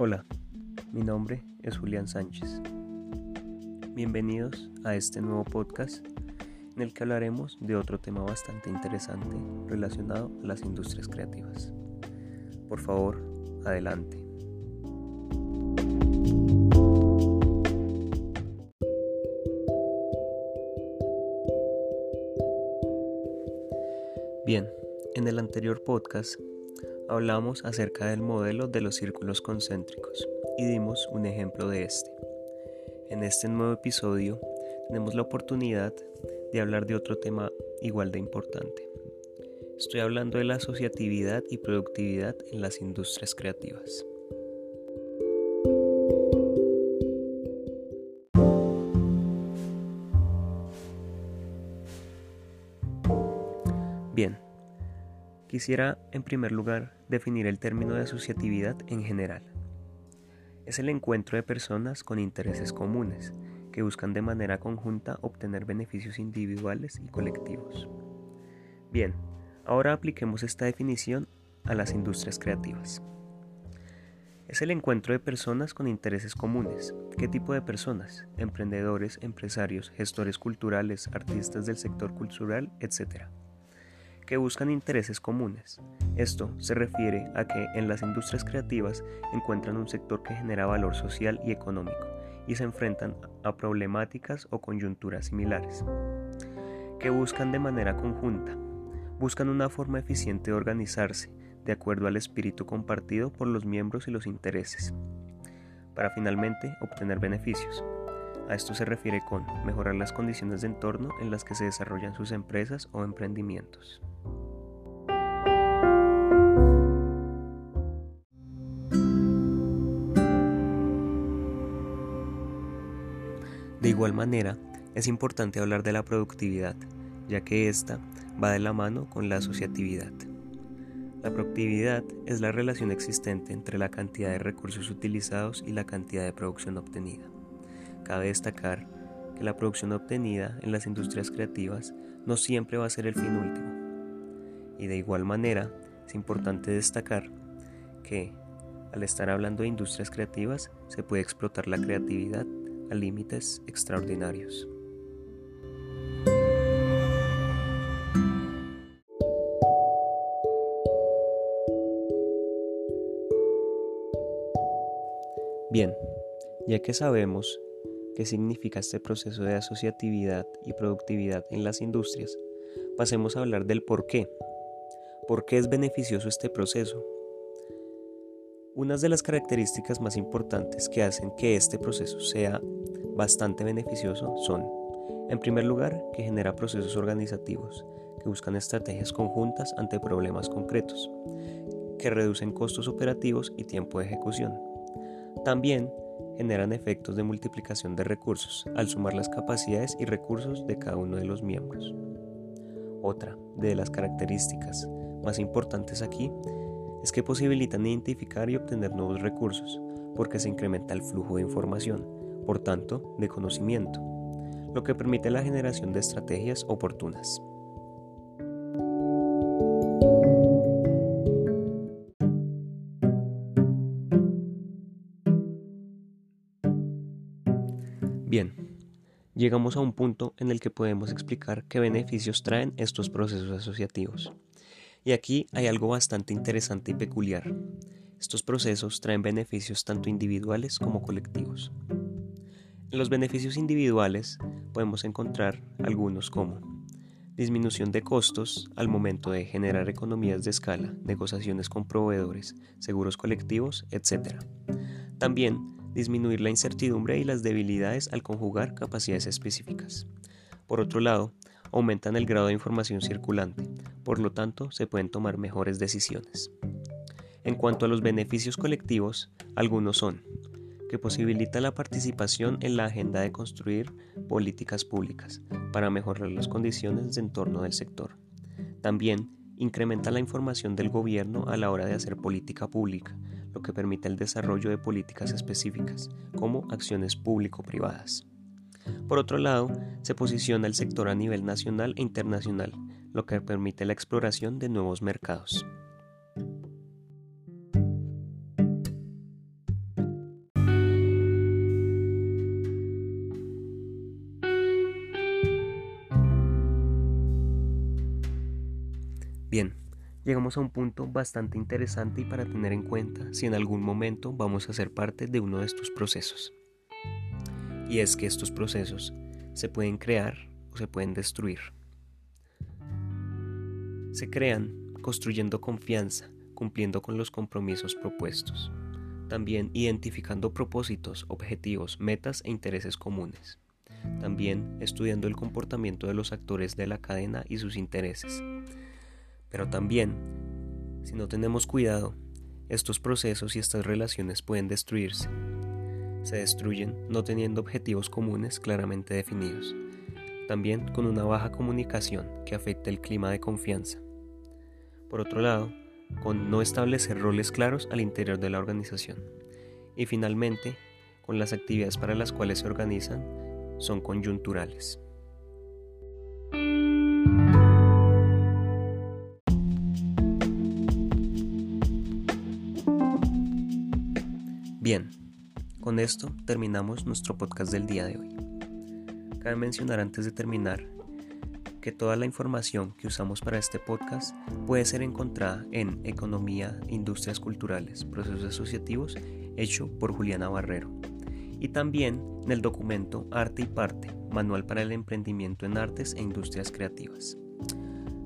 Hola, mi nombre es Julián Sánchez. Bienvenidos a este nuevo podcast en el que hablaremos de otro tema bastante interesante relacionado a las industrias creativas. Por favor, adelante. Bien, en el anterior podcast hablamos acerca del modelo de los círculos concéntricos y dimos un ejemplo de este. En este nuevo episodio tenemos la oportunidad de hablar de otro tema igual de importante. Estoy hablando de la asociatividad y productividad en las industrias creativas. Quisiera, en primer lugar, definir el término de asociatividad en general. Es el encuentro de personas con intereses comunes, que buscan de manera conjunta obtener beneficios individuales y colectivos. Bien, ahora apliquemos esta definición a las industrias creativas. Es el encuentro de personas con intereses comunes. ¿Qué tipo de personas? Emprendedores, empresarios, gestores culturales, artistas del sector cultural, etc que buscan intereses comunes. Esto se refiere a que en las industrias creativas encuentran un sector que genera valor social y económico y se enfrentan a problemáticas o coyunturas similares, que buscan de manera conjunta, buscan una forma eficiente de organizarse de acuerdo al espíritu compartido por los miembros y los intereses, para finalmente obtener beneficios. A esto se refiere con mejorar las condiciones de entorno en las que se desarrollan sus empresas o emprendimientos. De igual manera, es importante hablar de la productividad, ya que ésta va de la mano con la asociatividad. La productividad es la relación existente entre la cantidad de recursos utilizados y la cantidad de producción obtenida. Cabe destacar que la producción obtenida en las industrias creativas no siempre va a ser el fin último. Y de igual manera, es importante destacar que al estar hablando de industrias creativas se puede explotar la creatividad a límites extraordinarios. Bien, ya que sabemos qué significa este proceso de asociatividad y productividad en las industrias, pasemos a hablar del por qué. ¿Por qué es beneficioso este proceso? Unas de las características más importantes que hacen que este proceso sea bastante beneficioso son, en primer lugar, que genera procesos organizativos que buscan estrategias conjuntas ante problemas concretos, que reducen costos operativos y tiempo de ejecución. También generan efectos de multiplicación de recursos al sumar las capacidades y recursos de cada uno de los miembros. Otra de las características más importantes aquí es que posibilitan identificar y obtener nuevos recursos, porque se incrementa el flujo de información, por tanto, de conocimiento, lo que permite la generación de estrategias oportunas. Bien, llegamos a un punto en el que podemos explicar qué beneficios traen estos procesos asociativos. Y aquí hay algo bastante interesante y peculiar. Estos procesos traen beneficios tanto individuales como colectivos. En los beneficios individuales podemos encontrar algunos como disminución de costos al momento de generar economías de escala, negociaciones con proveedores, seguros colectivos, etc. También disminuir la incertidumbre y las debilidades al conjugar capacidades específicas. Por otro lado, aumentan el grado de información circulante, por lo tanto se pueden tomar mejores decisiones. En cuanto a los beneficios colectivos, algunos son que posibilita la participación en la agenda de construir políticas públicas para mejorar las condiciones de entorno del sector. También incrementa la información del gobierno a la hora de hacer política pública, lo que permite el desarrollo de políticas específicas, como acciones público-privadas. Por otro lado, se posiciona el sector a nivel nacional e internacional, lo que permite la exploración de nuevos mercados. Bien, llegamos a un punto bastante interesante y para tener en cuenta si en algún momento vamos a ser parte de uno de estos procesos. Y es que estos procesos se pueden crear o se pueden destruir. Se crean construyendo confianza, cumpliendo con los compromisos propuestos. También identificando propósitos, objetivos, metas e intereses comunes. También estudiando el comportamiento de los actores de la cadena y sus intereses. Pero también, si no tenemos cuidado, estos procesos y estas relaciones pueden destruirse. Se destruyen no teniendo objetivos comunes claramente definidos. También con una baja comunicación que afecta el clima de confianza. Por otro lado, con no establecer roles claros al interior de la organización. Y finalmente, con las actividades para las cuales se organizan son coyunturales. Bien, con esto terminamos nuestro podcast del día de hoy. Cabe mencionar antes de terminar que toda la información que usamos para este podcast puede ser encontrada en Economía, Industrias Culturales, Procesos Asociativos, hecho por Juliana Barrero, y también en el documento Arte y Parte, Manual para el Emprendimiento en Artes e Industrias Creativas.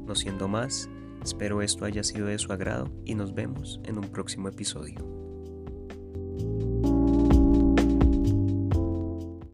No siendo más, espero esto haya sido de su agrado y nos vemos en un próximo episodio.